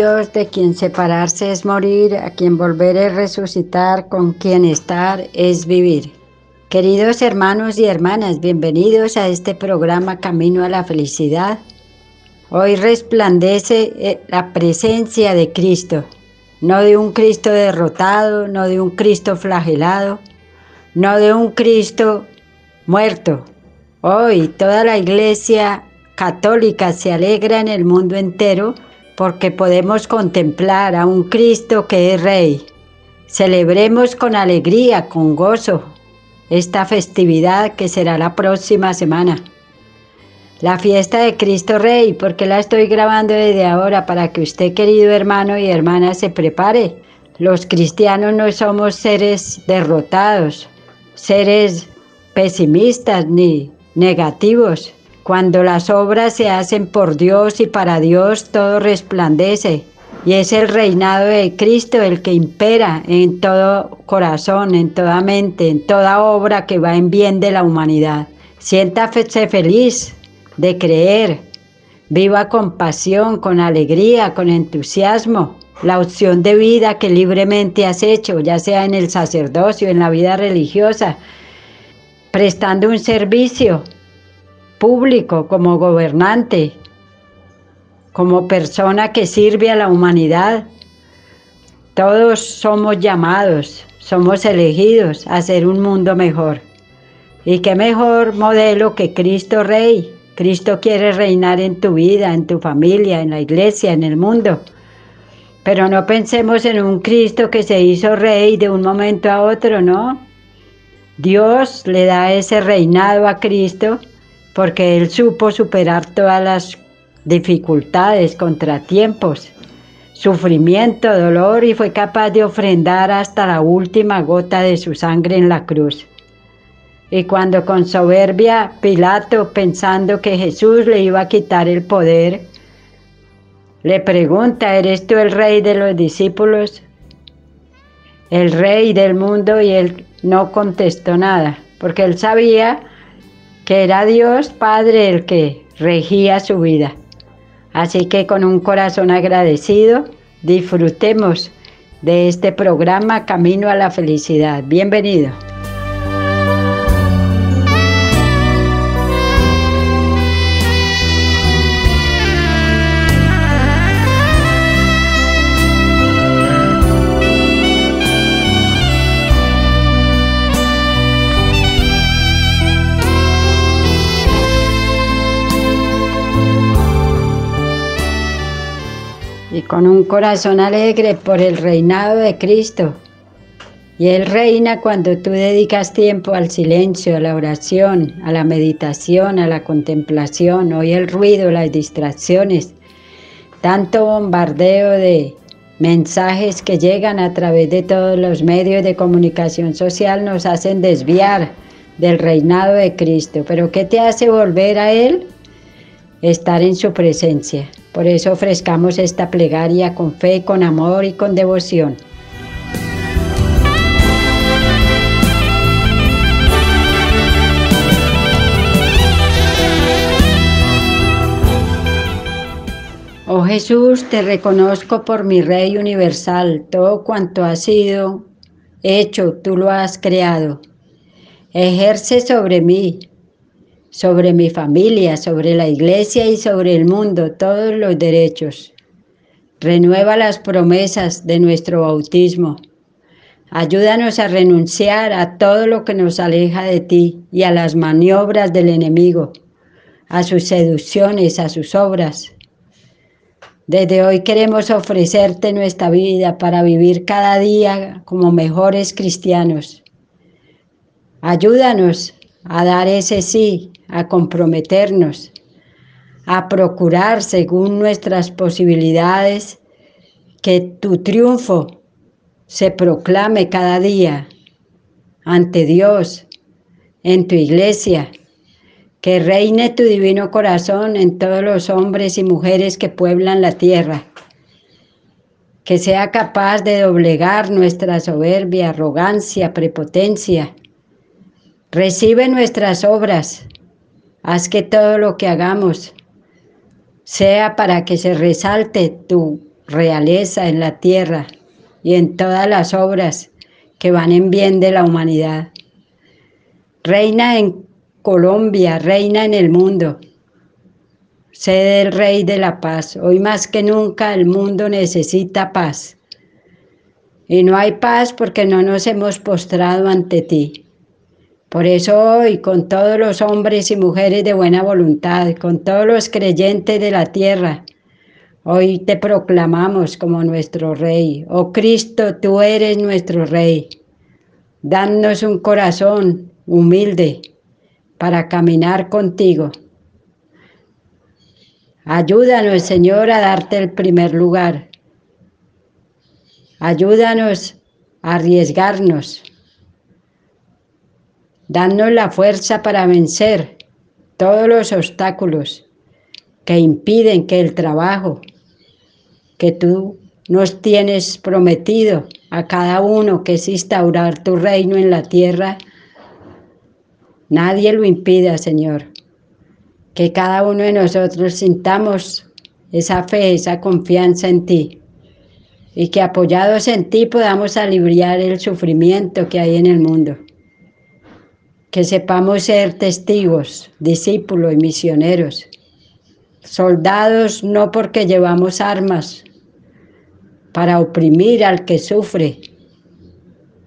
De quien separarse es morir, a quien volver es resucitar, con quien estar es vivir. Queridos hermanos y hermanas, bienvenidos a este programa Camino a la Felicidad. Hoy resplandece eh, la presencia de Cristo, no de un Cristo derrotado, no de un Cristo flagelado, no de un Cristo muerto. Hoy toda la iglesia católica se alegra en el mundo entero porque podemos contemplar a un Cristo que es Rey. Celebremos con alegría, con gozo, esta festividad que será la próxima semana. La fiesta de Cristo Rey, porque la estoy grabando desde ahora para que usted, querido hermano y hermana, se prepare. Los cristianos no somos seres derrotados, seres pesimistas ni negativos. Cuando las obras se hacen por Dios y para Dios, todo resplandece. Y es el reinado de Cristo el que impera en todo corazón, en toda mente, en toda obra que va en bien de la humanidad. Siéntase feliz de creer. Viva con pasión, con alegría, con entusiasmo la opción de vida que libremente has hecho, ya sea en el sacerdocio, en la vida religiosa, prestando un servicio público, como gobernante, como persona que sirve a la humanidad. Todos somos llamados, somos elegidos a hacer un mundo mejor. Y qué mejor modelo que Cristo Rey. Cristo quiere reinar en tu vida, en tu familia, en la iglesia, en el mundo. Pero no pensemos en un Cristo que se hizo rey de un momento a otro, ¿no? Dios le da ese reinado a Cristo porque él supo superar todas las dificultades, contratiempos, sufrimiento, dolor y fue capaz de ofrendar hasta la última gota de su sangre en la cruz. Y cuando con soberbia Pilato, pensando que Jesús le iba a quitar el poder, le pregunta, ¿eres tú el rey de los discípulos? El rey del mundo y él no contestó nada, porque él sabía que era Dios Padre el que regía su vida. Así que con un corazón agradecido, disfrutemos de este programa Camino a la Felicidad. Bienvenido. Con un corazón alegre por el reinado de Cristo. Y Él reina cuando tú dedicas tiempo al silencio, a la oración, a la meditación, a la contemplación, oye el ruido, las distracciones, tanto bombardeo de mensajes que llegan a través de todos los medios de comunicación social nos hacen desviar del reinado de Cristo. Pero ¿qué te hace volver a Él? Estar en su presencia. Por eso ofrezcamos esta plegaria con fe, con amor y con devoción. Oh Jesús, te reconozco por mi Rey universal, todo cuanto ha sido hecho, tú lo has creado. Ejerce sobre mí sobre mi familia, sobre la iglesia y sobre el mundo todos los derechos. Renueva las promesas de nuestro bautismo. Ayúdanos a renunciar a todo lo que nos aleja de ti y a las maniobras del enemigo, a sus seducciones, a sus obras. Desde hoy queremos ofrecerte nuestra vida para vivir cada día como mejores cristianos. Ayúdanos a dar ese sí a comprometernos, a procurar según nuestras posibilidades que tu triunfo se proclame cada día ante Dios, en tu iglesia, que reine tu divino corazón en todos los hombres y mujeres que pueblan la tierra, que sea capaz de doblegar nuestra soberbia, arrogancia, prepotencia. Recibe nuestras obras Haz que todo lo que hagamos sea para que se resalte tu realeza en la tierra y en todas las obras que van en bien de la humanidad. Reina en Colombia, reina en el mundo. Sé el Rey de la paz. Hoy más que nunca el mundo necesita paz. Y no hay paz porque no nos hemos postrado ante ti. Por eso hoy, con todos los hombres y mujeres de buena voluntad, con todos los creyentes de la tierra, hoy te proclamamos como nuestro Rey. Oh Cristo, tú eres nuestro Rey. Danos un corazón humilde para caminar contigo. Ayúdanos, Señor, a darte el primer lugar. Ayúdanos a arriesgarnos. Danos la fuerza para vencer todos los obstáculos que impiden que el trabajo que tú nos tienes prometido a cada uno, que es instaurar tu reino en la tierra, Nadie lo impida, Señor. Que cada uno de nosotros sintamos esa fe, esa confianza en ti. Y que apoyados en ti podamos aliviar el sufrimiento que hay en el mundo. Que sepamos ser testigos, discípulos y misioneros. Soldados no porque llevamos armas para oprimir al que sufre,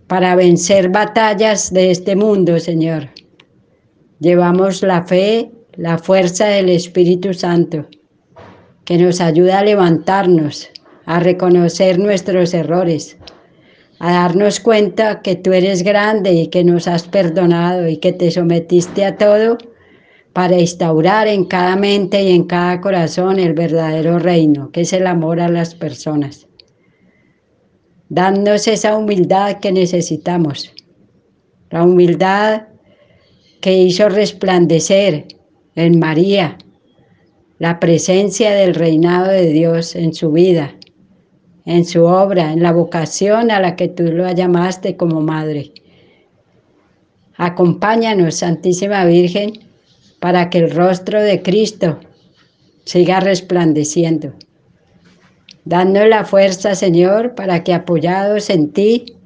para vencer batallas de este mundo, Señor Llevamos la fe, la fuerza del Espíritu Santo, que nos ayuda a levantarnos, a reconocer nuestros errores, a darnos cuenta que tú eres grande y que nos has perdonado y que te sometiste a todo para instaurar en cada mente y en cada corazón el verdadero reino, que es el amor a las personas. Dándonos esa humildad que necesitamos, la humildad que hizo resplandecer en María la presencia del reinado de Dios en su vida, en su obra, en la vocación a la que tú lo llamaste como madre. Acompáñanos, Santísima Virgen, para que el rostro de Cristo siga resplandeciendo. Dando la fuerza, Señor, para que apoyados en ti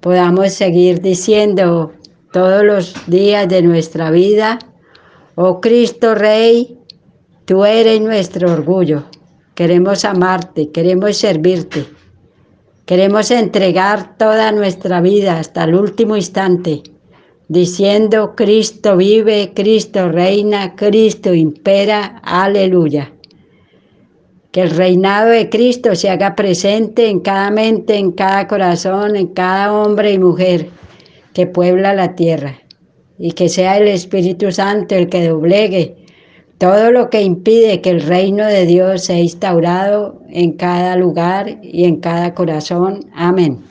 podamos seguir diciendo todos los días de nuestra vida. Oh Cristo Rey, tú eres nuestro orgullo. Queremos amarte, queremos servirte. Queremos entregar toda nuestra vida hasta el último instante, diciendo, Cristo vive, Cristo reina, Cristo impera, aleluya. Que el reinado de Cristo se haga presente en cada mente, en cada corazón, en cada hombre y mujer que puebla la tierra y que sea el Espíritu Santo el que doblegue todo lo que impide que el reino de Dios sea instaurado en cada lugar y en cada corazón. Amén.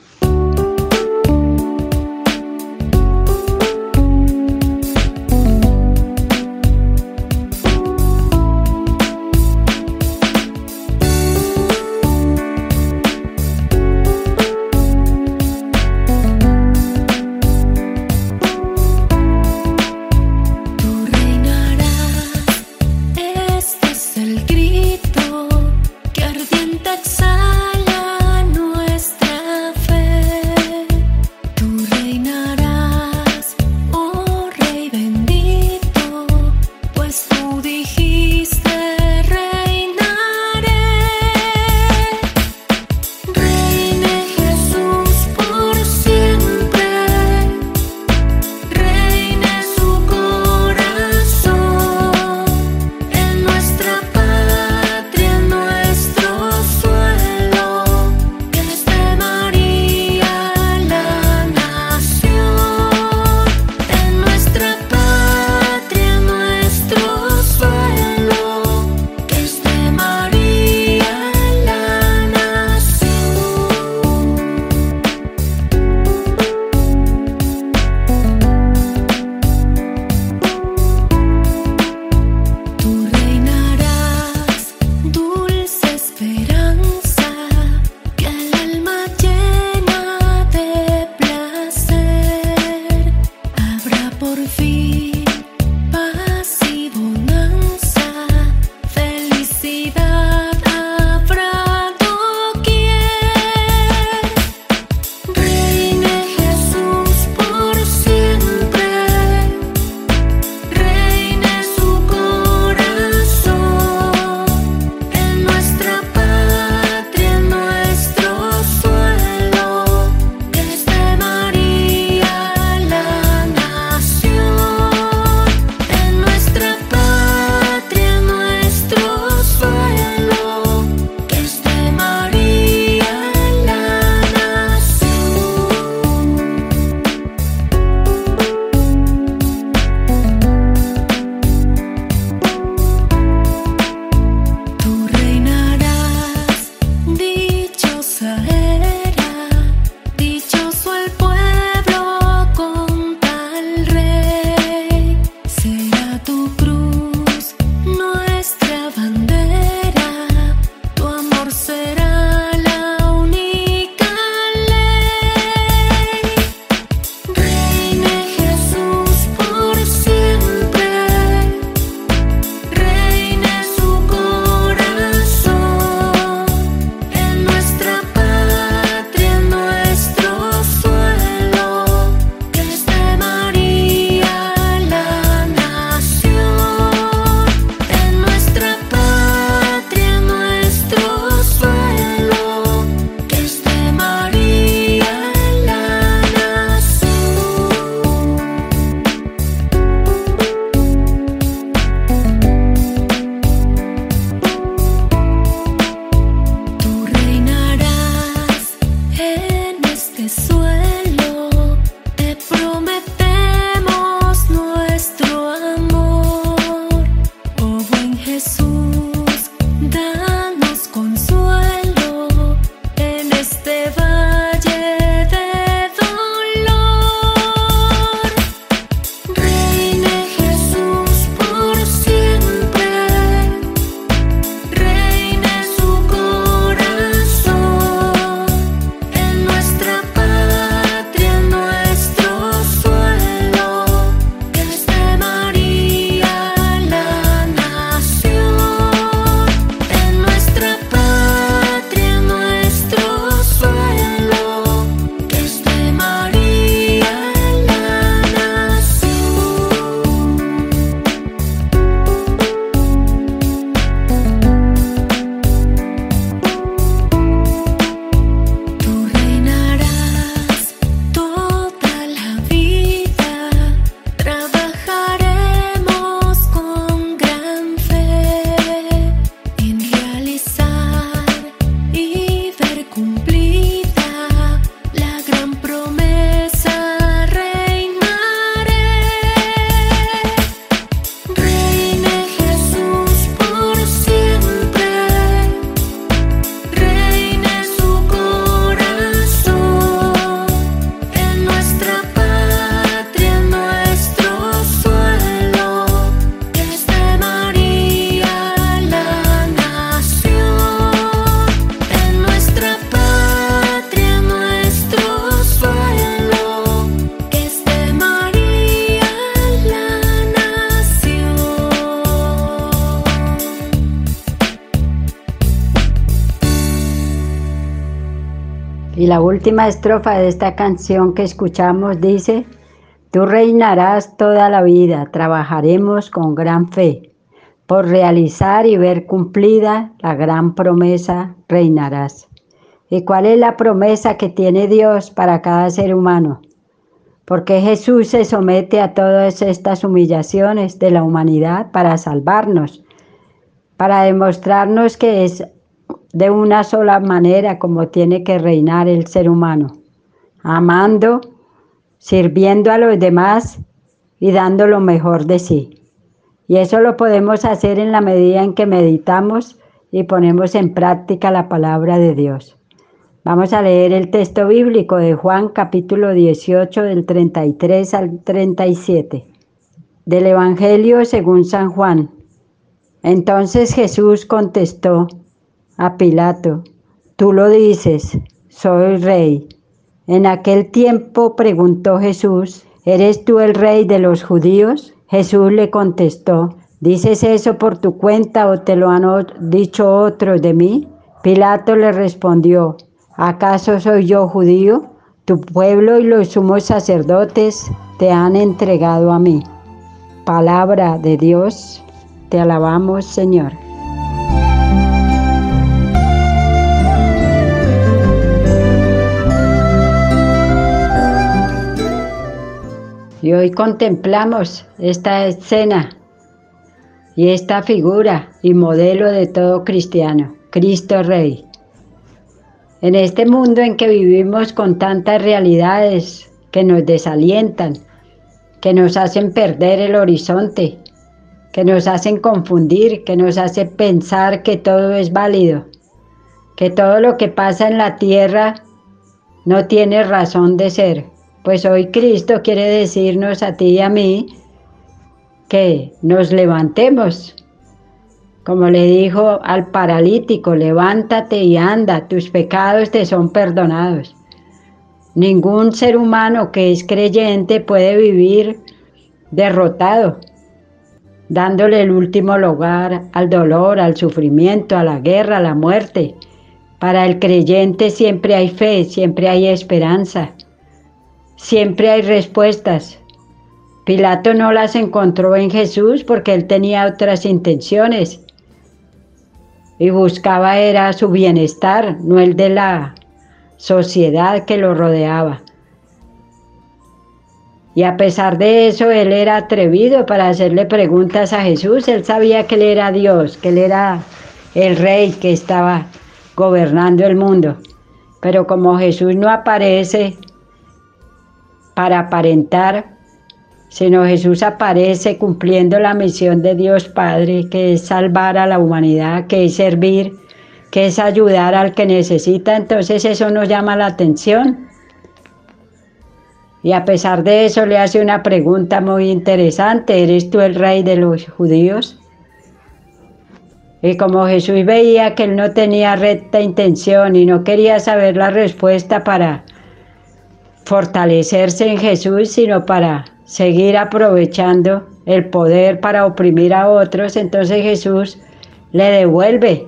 Última estrofa de esta canción que escuchamos dice, Tú reinarás toda la vida, trabajaremos con gran fe. Por realizar y ver cumplida la gran promesa, reinarás. ¿Y cuál es la promesa que tiene Dios para cada ser humano? Porque Jesús se somete a todas estas humillaciones de la humanidad para salvarnos, para demostrarnos que es de una sola manera como tiene que reinar el ser humano, amando, sirviendo a los demás y dando lo mejor de sí. Y eso lo podemos hacer en la medida en que meditamos y ponemos en práctica la palabra de Dios. Vamos a leer el texto bíblico de Juan capítulo 18 del 33 al 37 del Evangelio según San Juan. Entonces Jesús contestó, a Pilato, tú lo dices, soy rey. En aquel tiempo preguntó Jesús, ¿eres tú el rey de los judíos? Jesús le contestó, ¿dices eso por tu cuenta o te lo han dicho otros de mí? Pilato le respondió, ¿acaso soy yo judío? Tu pueblo y los sumos sacerdotes te han entregado a mí. Palabra de Dios, te alabamos Señor. Y hoy contemplamos esta escena y esta figura y modelo de todo cristiano, Cristo Rey. En este mundo en que vivimos con tantas realidades que nos desalientan, que nos hacen perder el horizonte, que nos hacen confundir, que nos hacen pensar que todo es válido, que todo lo que pasa en la tierra no tiene razón de ser pues hoy Cristo quiere decirnos a ti y a mí que nos levantemos. Como le dijo al paralítico, levántate y anda, tus pecados te son perdonados. Ningún ser humano que es creyente puede vivir derrotado, dándole el último lugar al dolor, al sufrimiento, a la guerra, a la muerte. Para el creyente siempre hay fe, siempre hay esperanza. Siempre hay respuestas. Pilato no las encontró en Jesús porque él tenía otras intenciones y buscaba era su bienestar, no el de la sociedad que lo rodeaba. Y a pesar de eso, él era atrevido para hacerle preguntas a Jesús. Él sabía que él era Dios, que él era el rey que estaba gobernando el mundo. Pero como Jesús no aparece, para aparentar, sino Jesús aparece cumpliendo la misión de Dios Padre, que es salvar a la humanidad, que es servir, que es ayudar al que necesita, entonces eso nos llama la atención. Y a pesar de eso le hace una pregunta muy interesante, ¿eres tú el rey de los judíos? Y como Jesús veía que él no tenía recta intención y no quería saber la respuesta para fortalecerse en Jesús, sino para seguir aprovechando el poder para oprimir a otros, entonces Jesús le devuelve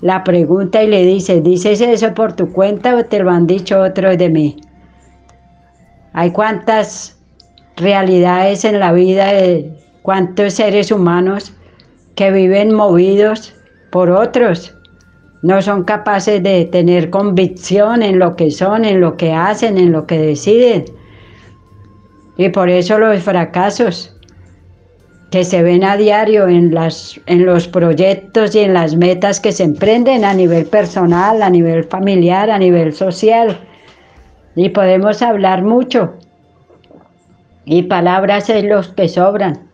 la pregunta y le dice, ¿dices eso por tu cuenta o te lo han dicho otros de mí? Hay cuántas realidades en la vida de cuántos seres humanos que viven movidos por otros. No son capaces de tener convicción en lo que son, en lo que hacen, en lo que deciden. Y por eso los fracasos que se ven a diario en, las, en los proyectos y en las metas que se emprenden a nivel personal, a nivel familiar, a nivel social. Y podemos hablar mucho. Y palabras es los que sobran.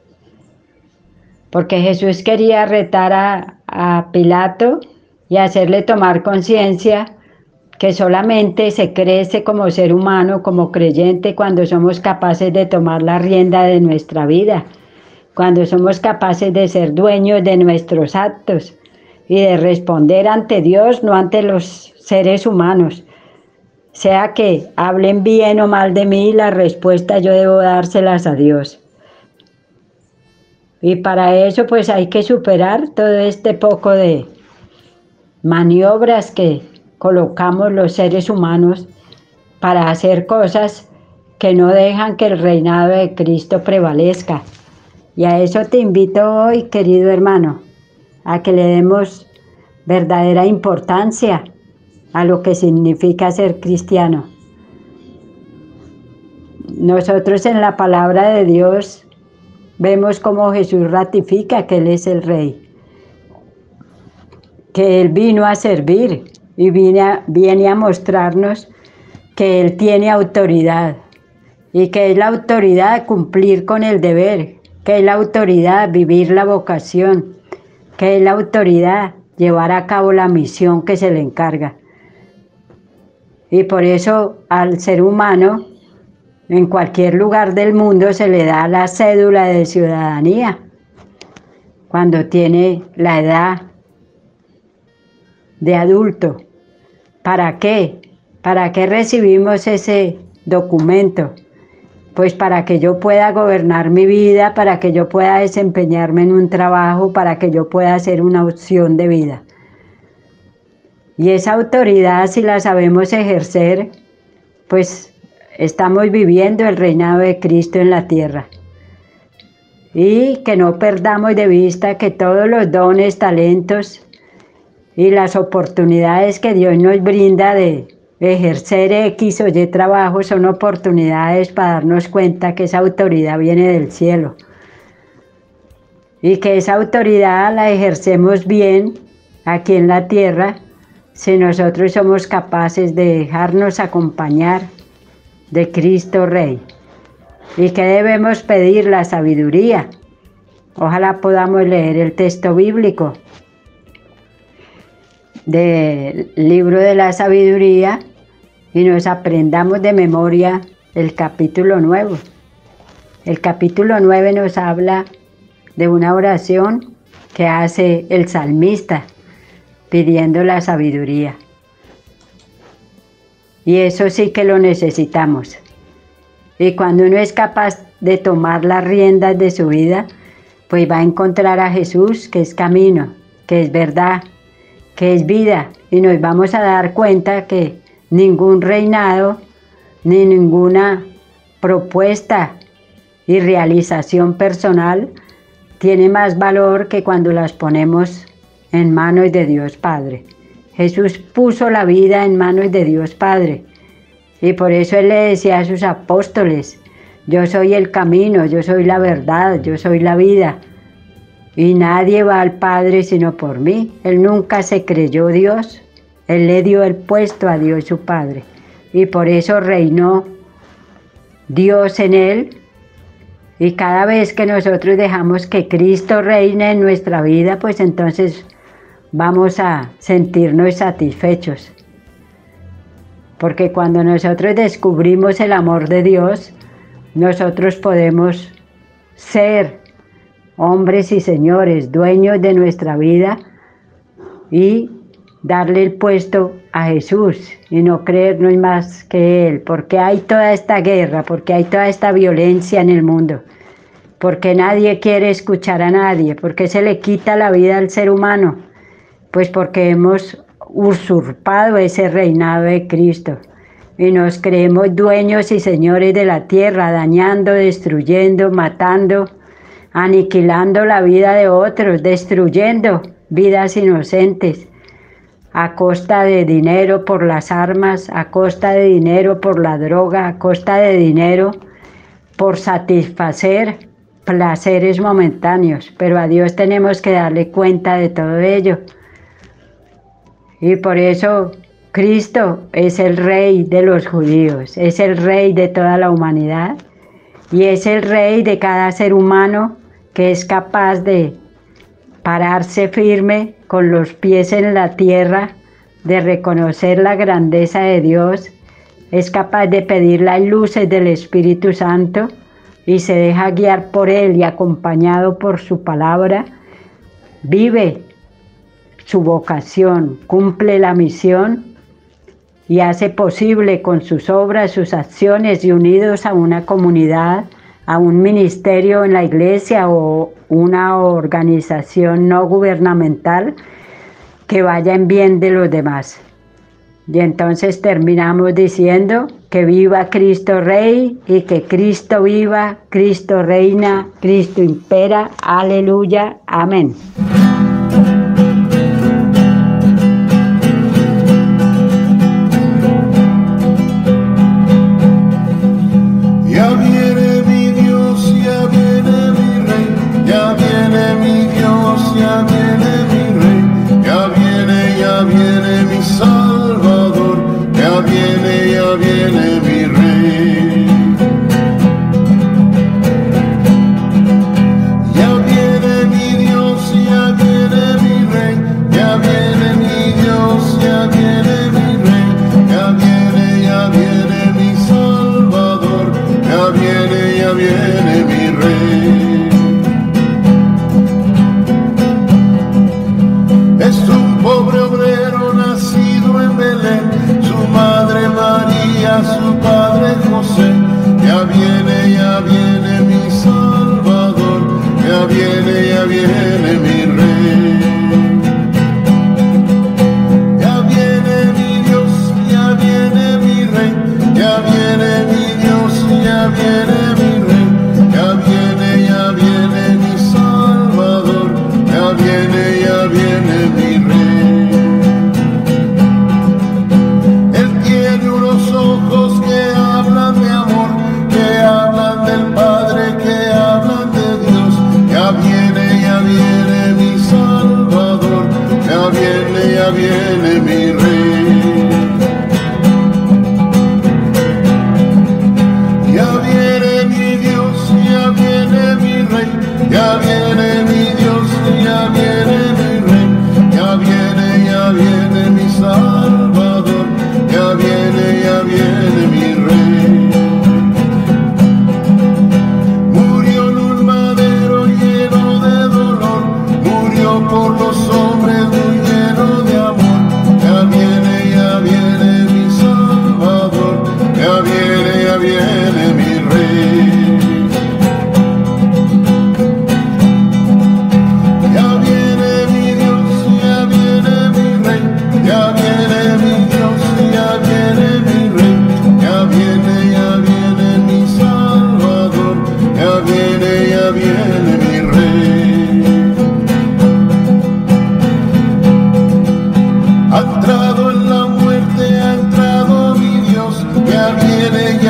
Porque Jesús quería retar a, a Pilato y hacerle tomar conciencia que solamente se crece como ser humano, como creyente, cuando somos capaces de tomar la rienda de nuestra vida, cuando somos capaces de ser dueños de nuestros actos y de responder ante Dios, no ante los seres humanos. Sea que hablen bien o mal de mí, la respuesta yo debo dárselas a Dios. Y para eso pues hay que superar todo este poco de maniobras que colocamos los seres humanos para hacer cosas que no dejan que el reinado de Cristo prevalezca. Y a eso te invito hoy, querido hermano, a que le demos verdadera importancia a lo que significa ser cristiano. Nosotros en la palabra de Dios vemos cómo Jesús ratifica que Él es el Rey, que Él vino a servir y viene a, viene a mostrarnos que Él tiene autoridad y que es la autoridad cumplir con el deber, que es la autoridad vivir la vocación, que es la autoridad llevar a cabo la misión que se le encarga. Y por eso al ser humano en cualquier lugar del mundo se le da la cédula de ciudadanía cuando tiene la edad de adulto. ¿Para qué? ¿Para qué recibimos ese documento? Pues para que yo pueda gobernar mi vida, para que yo pueda desempeñarme en un trabajo, para que yo pueda hacer una opción de vida. Y esa autoridad, si la sabemos ejercer, pues estamos viviendo el reinado de Cristo en la tierra. Y que no perdamos de vista que todos los dones, talentos y las oportunidades que Dios nos brinda de ejercer X o Y trabajo son oportunidades para darnos cuenta que esa autoridad viene del cielo. Y que esa autoridad la ejercemos bien aquí en la tierra si nosotros somos capaces de dejarnos acompañar de Cristo Rey. ¿Y que debemos pedir? La sabiduría. Ojalá podamos leer el texto bíblico del libro de la sabiduría y nos aprendamos de memoria el capítulo nuevo. El capítulo 9 nos habla de una oración que hace el salmista pidiendo la sabiduría. Y eso sí que lo necesitamos. Y cuando uno es capaz de tomar las riendas de su vida, pues va a encontrar a Jesús, que es camino, que es verdad, que es vida. Y nos vamos a dar cuenta que ningún reinado, ni ninguna propuesta y realización personal tiene más valor que cuando las ponemos en manos de Dios Padre. Jesús puso la vida en manos de Dios Padre. Y por eso Él le decía a sus apóstoles, yo soy el camino, yo soy la verdad, yo soy la vida. Y nadie va al Padre sino por mí. Él nunca se creyó Dios. Él le dio el puesto a Dios su Padre. Y por eso reinó Dios en él Y cada vez que nosotros dejamos que Cristo reine en nuestra vida, pues entonces vamos a sentirnos satisfechos. Porque cuando nosotros descubrimos el amor de Dios, nosotros podemos ser hombres y señores, dueños de nuestra vida y darle el puesto a Jesús y no creernos más que Él, porque hay toda esta guerra, porque hay toda esta violencia en el mundo, porque nadie quiere escuchar a nadie, porque se le quita la vida al ser humano, pues porque hemos usurpado ese reinado de Cristo. Y nos creemos dueños y señores de la tierra, dañando, destruyendo, matando, aniquilando la vida de otros, destruyendo vidas inocentes, a costa de dinero por las armas, a costa de dinero por la droga, a costa de dinero por satisfacer placeres momentáneos, pero a Dios tenemos que darle cuenta de todo ello. Y por eso Cristo es el rey de los judíos, es el rey de toda la humanidad y es el rey de cada ser humano que es capaz de pararse firme con los pies en la tierra, de reconocer la grandeza de Dios, es capaz de pedir las luces del Espíritu Santo y se deja guiar por Él y acompañado por su palabra, vive su vocación, cumple la misión y hace posible con sus obras, sus acciones y unidos a una comunidad, a un ministerio en la iglesia o una organización no gubernamental que vaya en bien de los demás. Y entonces terminamos diciendo que viva Cristo Rey y que Cristo viva, Cristo reina, Cristo impera. Aleluya. Amén. rey ya viene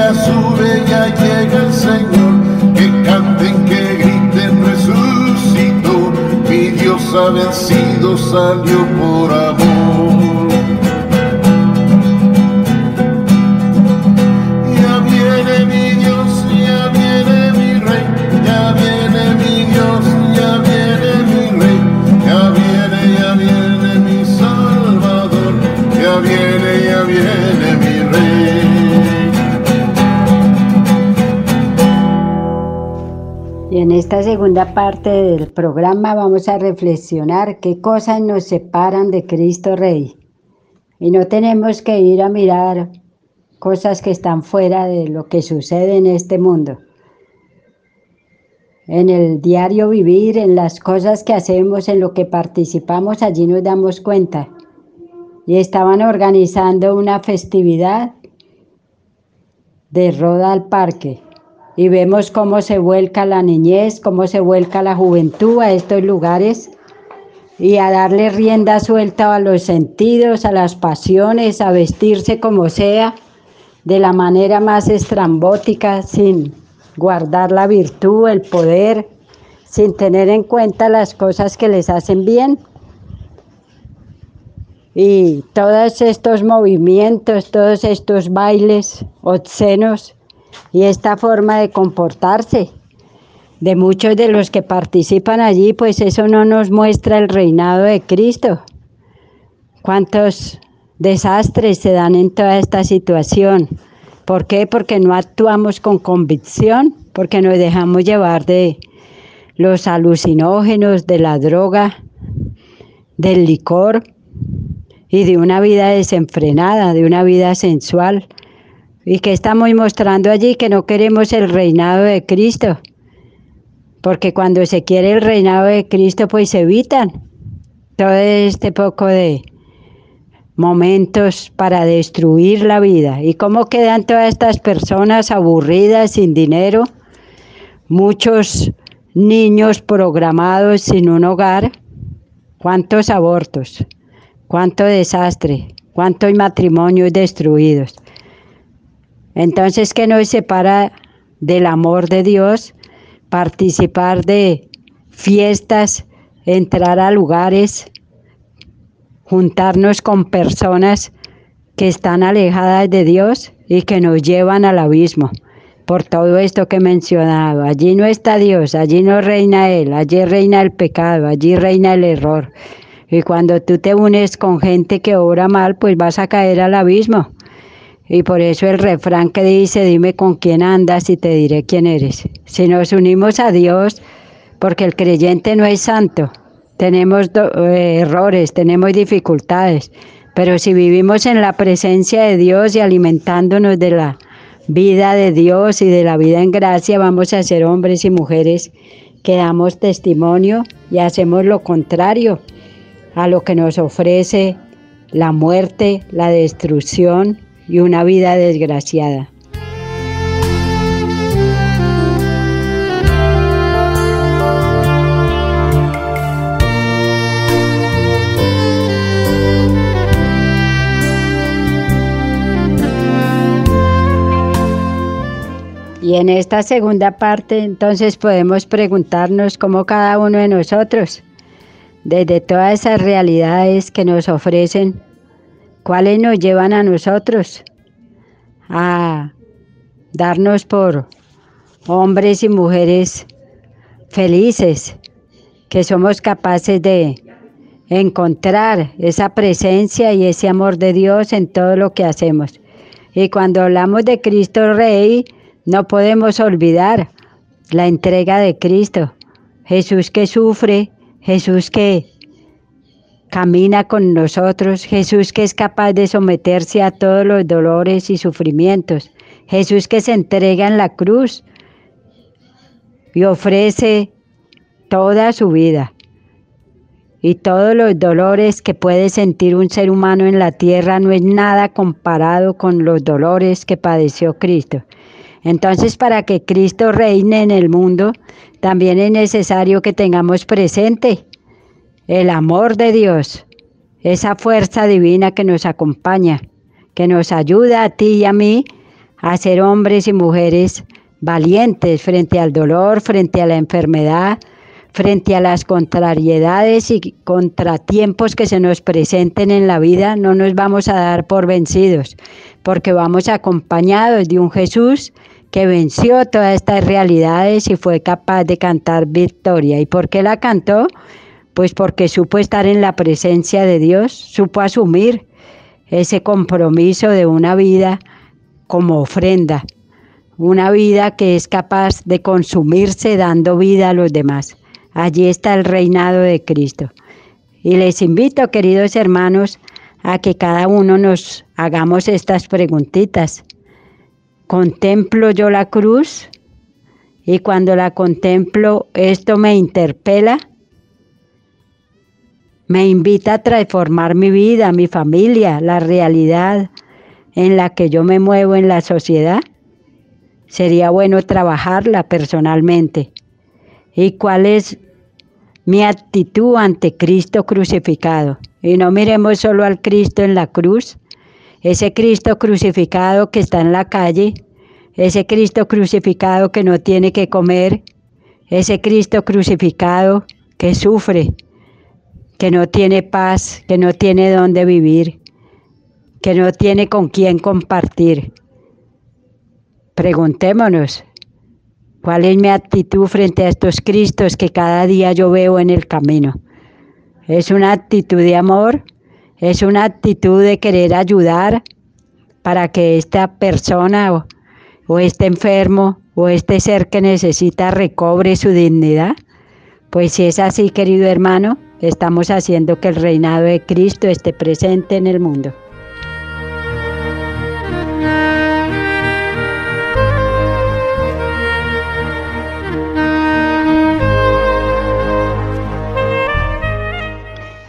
aleluya, sube, ya llega el Señor, que canten, que griten, resucitó, mi Dios ha vencido, salió por amor. Esta segunda parte del programa vamos a reflexionar qué cosas nos separan de Cristo Rey. Y no tenemos que ir a mirar cosas que están fuera de lo que sucede en este mundo. En el diario vivir, en las cosas que hacemos, en lo que participamos, allí nos damos cuenta. Y estaban organizando una festividad de Roda al Parque y vemos cómo se vuelca la niñez, cómo se vuelca la juventud a estos lugares y a darle rienda suelta a los sentidos, a las pasiones, a vestirse como sea, de la manera más estrambótica, sin guardar la virtud, el poder, sin tener en cuenta las cosas que les hacen bien. Y todos estos movimientos, todos estos bailes obscenos, y esta forma de comportarse de muchos de los que participan allí, pues eso no nos muestra el reinado de Cristo. ¿Cuántos desastres se dan en toda esta situación? ¿Por qué? Porque no actuamos con convicción, porque nos dejamos llevar de los alucinógenos, de la droga, del licor y de una vida desenfrenada, de una vida sensual. ¿Y que estamos mostrando allí? Que no queremos el reinado de Cristo. Porque cuando se quiere el reinado de Cristo, pues se evitan todo este poco de momentos para destruir la vida. ¿Y cómo quedan todas estas personas aburridas, sin dinero? Muchos niños programados sin un hogar. ¿Cuántos abortos? ¿Cuánto desastre? ¿Cuántos matrimonios destruidos? Entonces, ¿qué nos separa del amor de Dios? Participar de fiestas, entrar a lugares, juntarnos con personas que están alejadas de Dios y que nos llevan al abismo. Por todo esto que he mencionado, allí no está Dios, allí no reina Él, allí reina el pecado, allí reina el error. Y cuando tú te unes con gente que obra mal, pues vas a caer al abismo. Y por eso el refrán que dice, dime con quién andas y te diré quién eres. Si nos unimos a Dios, porque el creyente no es santo, tenemos eh, errores, tenemos dificultades, pero si vivimos en la presencia de Dios y alimentándonos de la vida de Dios y de la vida en gracia, vamos a ser hombres y mujeres que damos testimonio y hacemos lo contrario a lo que nos ofrece la muerte, la destrucción y una vida desgraciada. Y en esta segunda parte entonces podemos preguntarnos cómo cada uno de nosotros, desde todas esas realidades que nos ofrecen, cuáles nos llevan a nosotros a darnos por hombres y mujeres felices, que somos capaces de encontrar esa presencia y ese amor de Dios en todo lo que hacemos. Y cuando hablamos de Cristo Rey, no podemos olvidar la entrega de Cristo. Jesús que sufre, Jesús que camina con nosotros, Jesús que es capaz de someterse a todos los dolores y sufrimientos, Jesús que se entrega en la cruz y ofrece toda su vida y todos los dolores que puede sentir un ser humano en la tierra no es nada comparado con los dolores que padeció Cristo. Entonces, para que Cristo reine en el mundo, también es necesario que tengamos presente el amor de Dios, esa fuerza divina que nos acompaña, que nos ayuda a ti y a mí a ser hombres y mujeres valientes frente al dolor, frente a la enfermedad, frente a las contrariedades y contratiempos que se nos presenten en la vida, no nos vamos a dar por vencidos, porque vamos acompañados de un Jesús que venció todas estas realidades y fue capaz de cantar victoria. ¿Y por qué la cantó? Pues porque supo estar en la presencia de Dios, supo asumir ese compromiso de una vida como ofrenda, una vida que es capaz de consumirse dando vida a los demás. Allí está el reinado de Cristo. Y les invito, queridos hermanos, a que cada uno nos hagamos estas preguntitas. ¿Contemplo yo la cruz? Y cuando la contemplo, esto me interpela, me invita a transformar mi vida, mi familia, la realidad en la que yo me muevo en la sociedad. Sería bueno trabajarla personalmente. ¿Y cuál es mi actitud ante Cristo crucificado? Y no miremos solo al Cristo en la cruz, ese Cristo crucificado que está en la calle, ese Cristo crucificado que no tiene que comer, ese Cristo crucificado que sufre, que no tiene paz, que no tiene dónde vivir, que no tiene con quién compartir. Preguntémonos, ¿cuál es mi actitud frente a estos Cristos que cada día yo veo en el camino? ¿Es una actitud de amor? ¿Es una actitud de querer ayudar para que esta persona o este enfermo o este ser que necesita recobre su dignidad? Pues si es así, querido hermano, estamos haciendo que el reinado de Cristo esté presente en el mundo.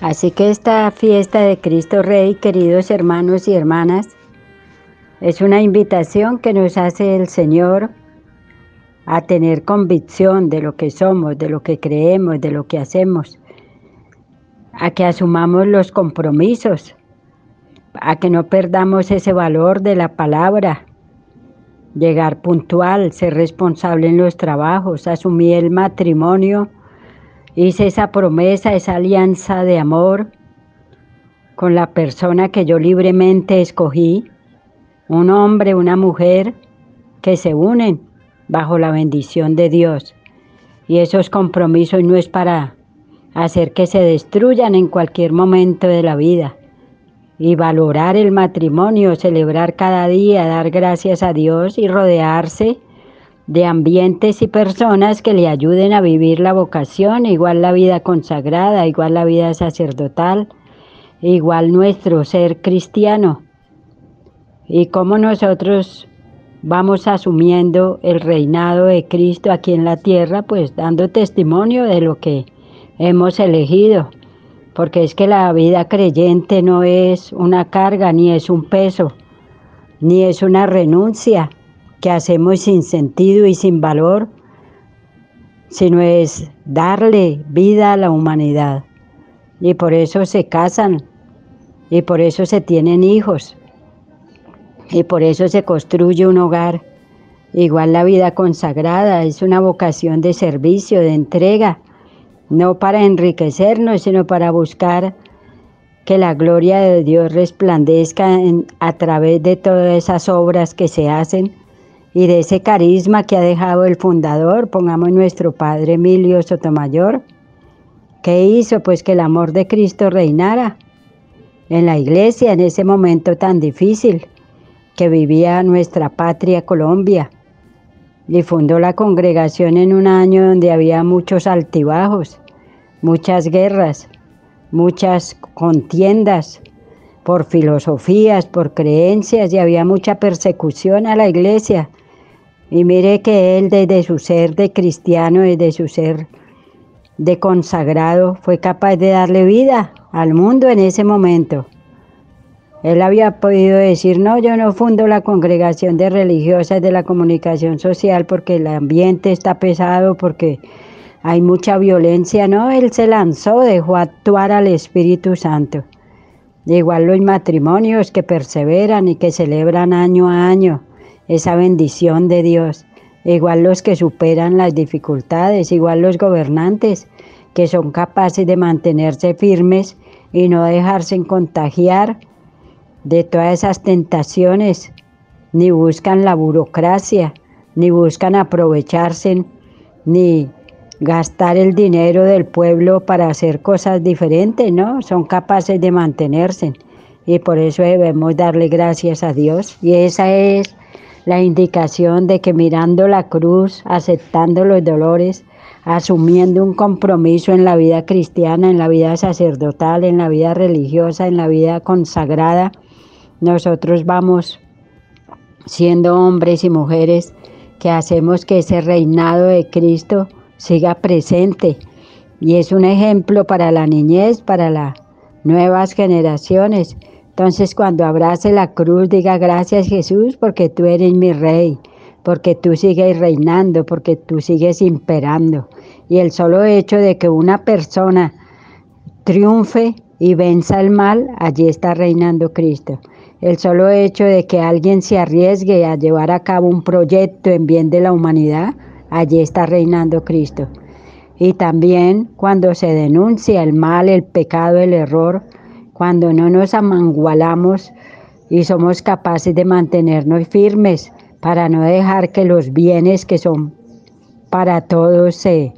Así que esta fiesta de Cristo Rey, queridos hermanos y hermanas, es una invitación que nos hace el Señor a tener convicción de lo que somos, de lo que creemos, de lo que hacemos, a que asumamos los compromisos, a que no perdamos ese valor de la palabra, llegar puntual, ser responsable en los trabajos, asumir el matrimonio, hice esa promesa, esa alianza de amor con la persona que yo libremente escogí un hombre, una mujer que se unen bajo la bendición de Dios. Y esos compromisos no es para hacer que se destruyan en cualquier momento de la vida. Y valorar el matrimonio, celebrar cada día, dar gracias a Dios y rodearse de ambientes y personas que le ayuden a vivir la vocación, igual la vida consagrada, igual la vida sacerdotal, igual nuestro ser cristiano y cómo nosotros vamos asumiendo el reinado de Cristo aquí en la tierra, pues dando testimonio de lo que hemos elegido, porque es que la vida creyente no es una carga, ni es un peso, ni es una renuncia que hacemos sin sentido y sin valor, sino es darle vida a la humanidad. Y por eso se casan, y por eso se tienen hijos, y por eso se construye un hogar. Igual la vida consagrada es una vocación de servicio, de entrega, no para enriquecernos, sino para buscar que la gloria de Dios resplandezca a través de todas esas obras que se hacen y de ese carisma que ha dejado el fundador, pongamos nuestro padre Emilio Sotomayor. ¿Qué hizo? Pues que el amor de Cristo reinara en la iglesia en ese momento tan difícil que vivía nuestra patria Colombia y fundó la congregación en un año donde había muchos altibajos, muchas guerras, muchas contiendas por filosofías, por creencias y había mucha persecución a la iglesia. Y mire que él desde su ser de cristiano, desde su ser de consagrado, fue capaz de darle vida al mundo en ese momento. Él había podido decir, no, yo no fundo la congregación de religiosas de la comunicación social porque el ambiente está pesado, porque hay mucha violencia. No, él se lanzó, dejó actuar al Espíritu Santo. Igual los matrimonios que perseveran y que celebran año a año esa bendición de Dios. Igual los que superan las dificultades, igual los gobernantes que son capaces de mantenerse firmes y no dejarse contagiar de todas esas tentaciones, ni buscan la burocracia, ni buscan aprovecharse, ni gastar el dinero del pueblo para hacer cosas diferentes, ¿no? Son capaces de mantenerse y por eso debemos darle gracias a Dios y esa es la indicación de que mirando la cruz, aceptando los dolores, asumiendo un compromiso en la vida cristiana, en la vida sacerdotal, en la vida religiosa, en la vida consagrada, nosotros vamos siendo hombres y mujeres que hacemos que ese reinado de Cristo siga presente. Y es un ejemplo para la niñez, para las nuevas generaciones. Entonces cuando abrace la cruz diga gracias Jesús porque tú eres mi rey, porque tú sigues reinando, porque tú sigues imperando. Y el solo hecho de que una persona triunfe y venza el mal, allí está reinando Cristo. El solo hecho de que alguien se arriesgue a llevar a cabo un proyecto en bien de la humanidad, allí está reinando Cristo. Y también cuando se denuncia el mal, el pecado, el error, cuando no nos amangualamos y somos capaces de mantenernos firmes para no dejar que los bienes que son para todos se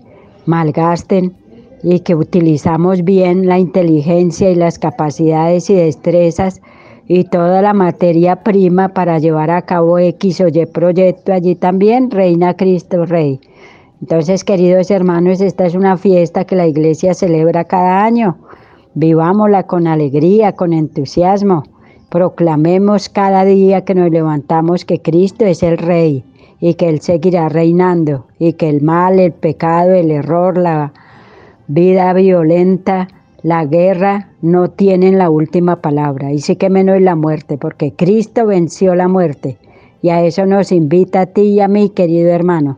malgasten y que utilizamos bien la inteligencia y las capacidades y destrezas y toda la materia prima para llevar a cabo X o Y proyecto, allí también reina Cristo Rey. Entonces, queridos hermanos, esta es una fiesta que la iglesia celebra cada año. Vivámosla con alegría, con entusiasmo. Proclamemos cada día que nos levantamos que Cristo es el Rey y que Él seguirá reinando y que el mal, el pecado, el error, la vida violenta, la guerra no tienen la última palabra. Y sí que menos la muerte, porque Cristo venció la muerte. Y a eso nos invita a ti y a mí, querido hermano,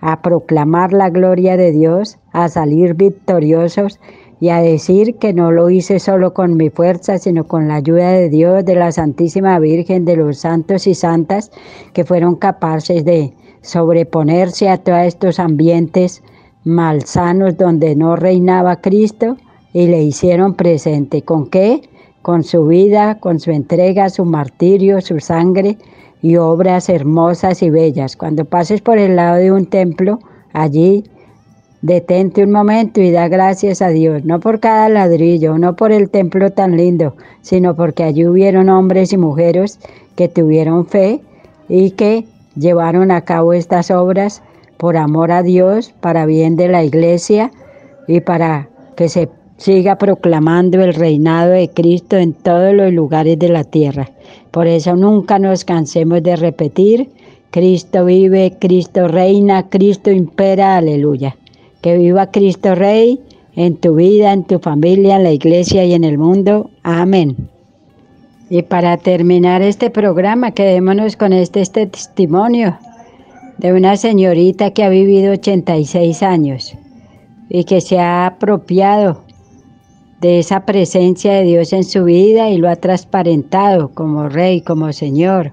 a proclamar la gloria de Dios, a salir victoriosos y a decir que no lo hice solo con mi fuerza, sino con la ayuda de Dios, de la Santísima Virgen, de los santos y santas que fueron capaces de sobreponerse a todos estos ambientes malsanos donde no reinaba Cristo y le hicieron presente. ¿Con qué? Con su vida, con su entrega, su martirio, su sangre y obras hermosas y bellas. Cuando pases por el lado de un templo, allí detente un momento y da gracias a Dios, no por cada ladrillo, no por el templo tan lindo, sino porque allí hubieron hombres y mujeres que tuvieron fe y que llevaron a cabo estas obras por amor a Dios, para bien de la iglesia y para que se siga proclamando el reinado de Cristo en todos los lugares de la tierra. Por eso nunca nos cansemos de repetir, Cristo vive, Cristo reina, Cristo impera, aleluya. Que viva Cristo Rey en tu vida, en tu familia, en la iglesia y en el mundo. Amén. Y para terminar este programa, quedémonos con este, este testimonio de una señorita que ha vivido 86 años y que se ha apropiado de esa presencia de Dios en su vida y lo ha transparentado como rey, como señor,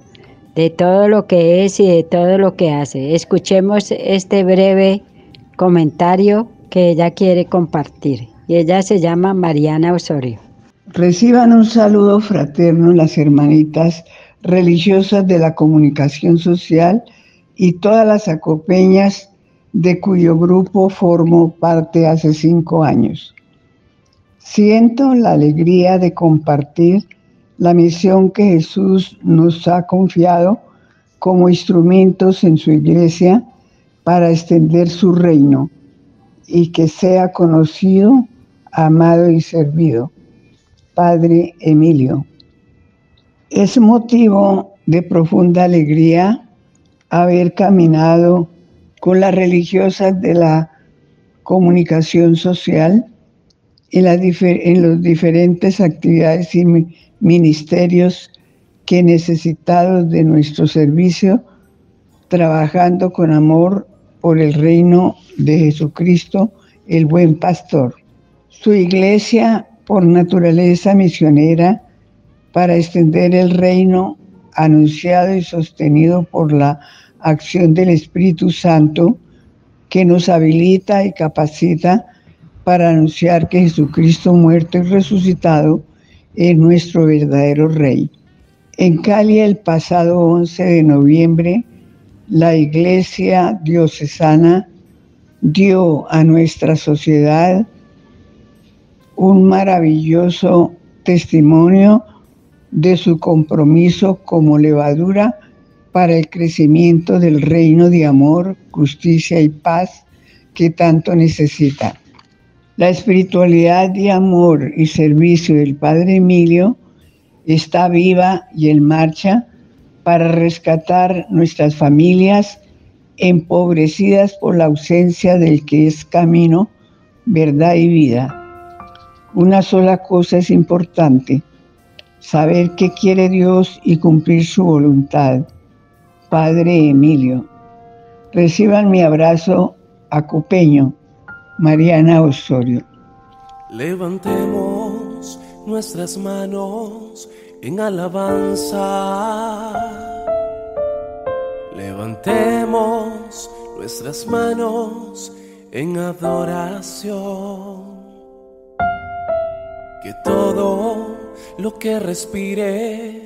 de todo lo que es y de todo lo que hace. Escuchemos este breve comentario que ella quiere compartir. Y ella se llama Mariana Osorio. Reciban un saludo fraterno las hermanitas religiosas de la comunicación social y todas las acopeñas de cuyo grupo formo parte hace cinco años. Siento la alegría de compartir la misión que Jesús nos ha confiado como instrumentos en su iglesia para extender su reino y que sea conocido, amado y servido. Padre Emilio. Es motivo de profunda alegría haber caminado con las religiosas de la comunicación social en, las las diferentes actividades y ministerios que necesitados de nuestro servicio, trabajando con amor por el reino de Jesucristo, el buen pastor. Su iglesia, por naturaleza misionera, para extender el reino anunciado y sostenido por la acción del Espíritu Santo, que nos habilita y capacita para anunciar que Jesucristo muerto y resucitado es nuestro verdadero Rey. En Cali el pasado 11 de noviembre, la Iglesia Diocesana dio a nuestra sociedad un maravilloso testimonio de su compromiso como levadura para el crecimiento del reino de amor, justicia y paz que tanto necesita. La espiritualidad de amor y servicio del Padre Emilio está viva y en marcha para rescatar nuestras familias empobrecidas por la ausencia del que es camino, verdad y vida. Una sola cosa es importante, saber qué quiere Dios y cumplir su voluntad. Padre Emilio, reciban mi abrazo acopeño, Mariana Osorio. Levantemos nuestras manos en alabanza. Levantemos nuestras manos en adoración. Que todo lo que respire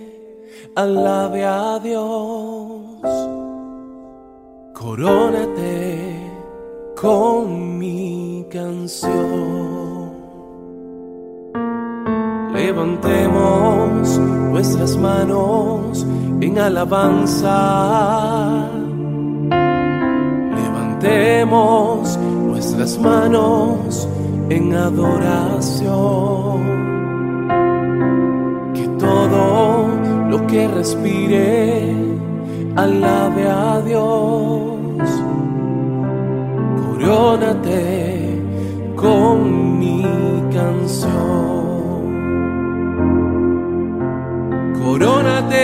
alabe a Dios. Corónate con mi canción. Levantemos nuestras manos en alabanza. Levantemos nuestras manos en adoración. Que todo lo que respire alabe a Dios. Corónate con mi canción. Corónate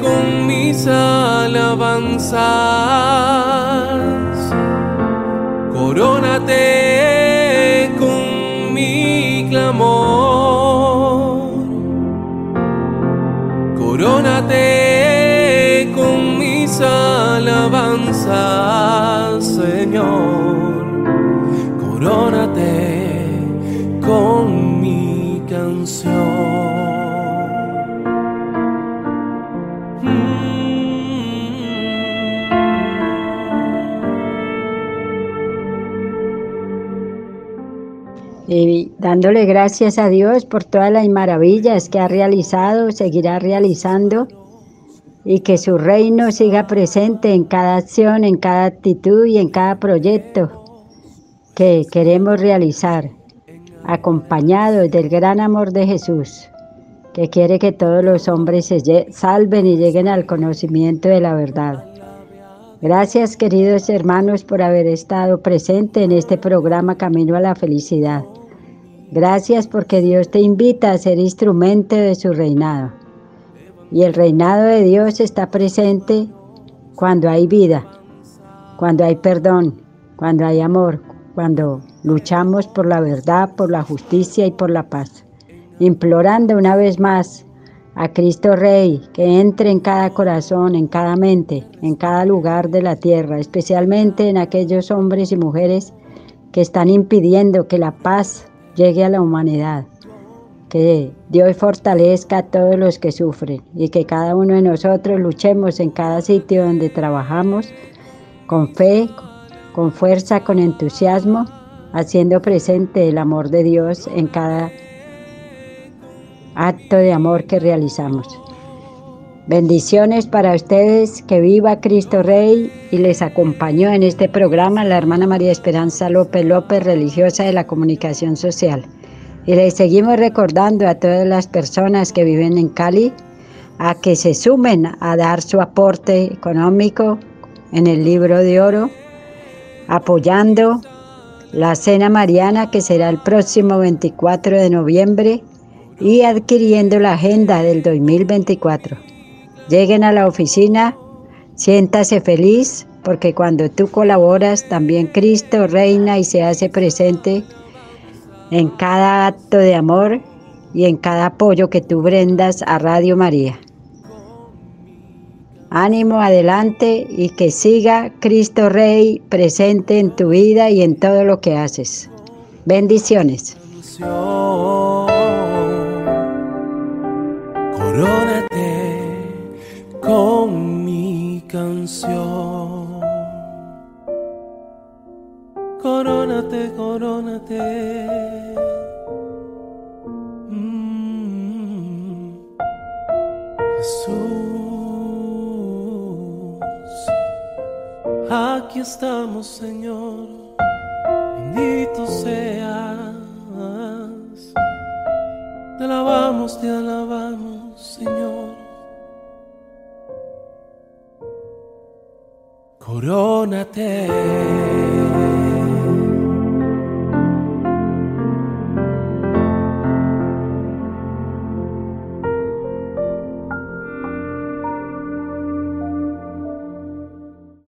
con mis alabanzas. Corónate con mi clamor. Corónate con mis alabanzas. Con mi canción. y dándole gracias a Dios por todas las maravillas que ha realizado, seguirá realizando y que su reino siga presente en cada acción, en cada actitud y en cada proyecto que queremos realizar, acompañados del gran amor de Jesús, que quiere que todos los hombres se salven y lleguen al conocimiento de la verdad. Gracias queridos hermanos por haber estado presente en este programa Camino a la Felicidad. Gracias porque Dios te invita a ser instrumento de su reinado. Y el reinado de Dios está presente cuando hay vida, cuando hay perdón, cuando hay amor, cuando luchamos por la verdad, por la justicia y por la paz. Implorando una vez más a Cristo Rey que entre en cada corazón, en cada mente, en cada lugar de la tierra, especialmente en aquellos hombres y mujeres que están impidiendo que la paz llegue a la humanidad. Que Dios fortalezca a todos los que sufren y que cada uno de nosotros luchemos en cada sitio donde trabajamos con fe, con fuerza, con entusiasmo, haciendo presente el amor de Dios en cada acto de amor que realizamos. Bendiciones para ustedes, que viva Cristo Rey y les acompañó en este programa la hermana María Esperanza López López, religiosa de la comunicación social. Y les seguimos recordando a todas las personas que viven en Cali a que se sumen a dar su aporte económico en el libro de oro, apoyando la cena mariana que será el próximo 24 de noviembre y adquiriendo la agenda del 2024. Lleguen a la oficina, siéntase feliz, porque cuando tú colaboras, también Cristo reina y se hace presente en cada acto de amor y en cada apoyo que tú brendas a Radio María. Ánimo adelante y que siga Cristo Rey presente en tu vida y en todo lo que haces. Bendiciones. con mi canción. Corónate, corónate. Mm. Jesús. Aquí estamos, Señor. Bendito seas. Te alabamos, te alabamos, Señor. Corónate.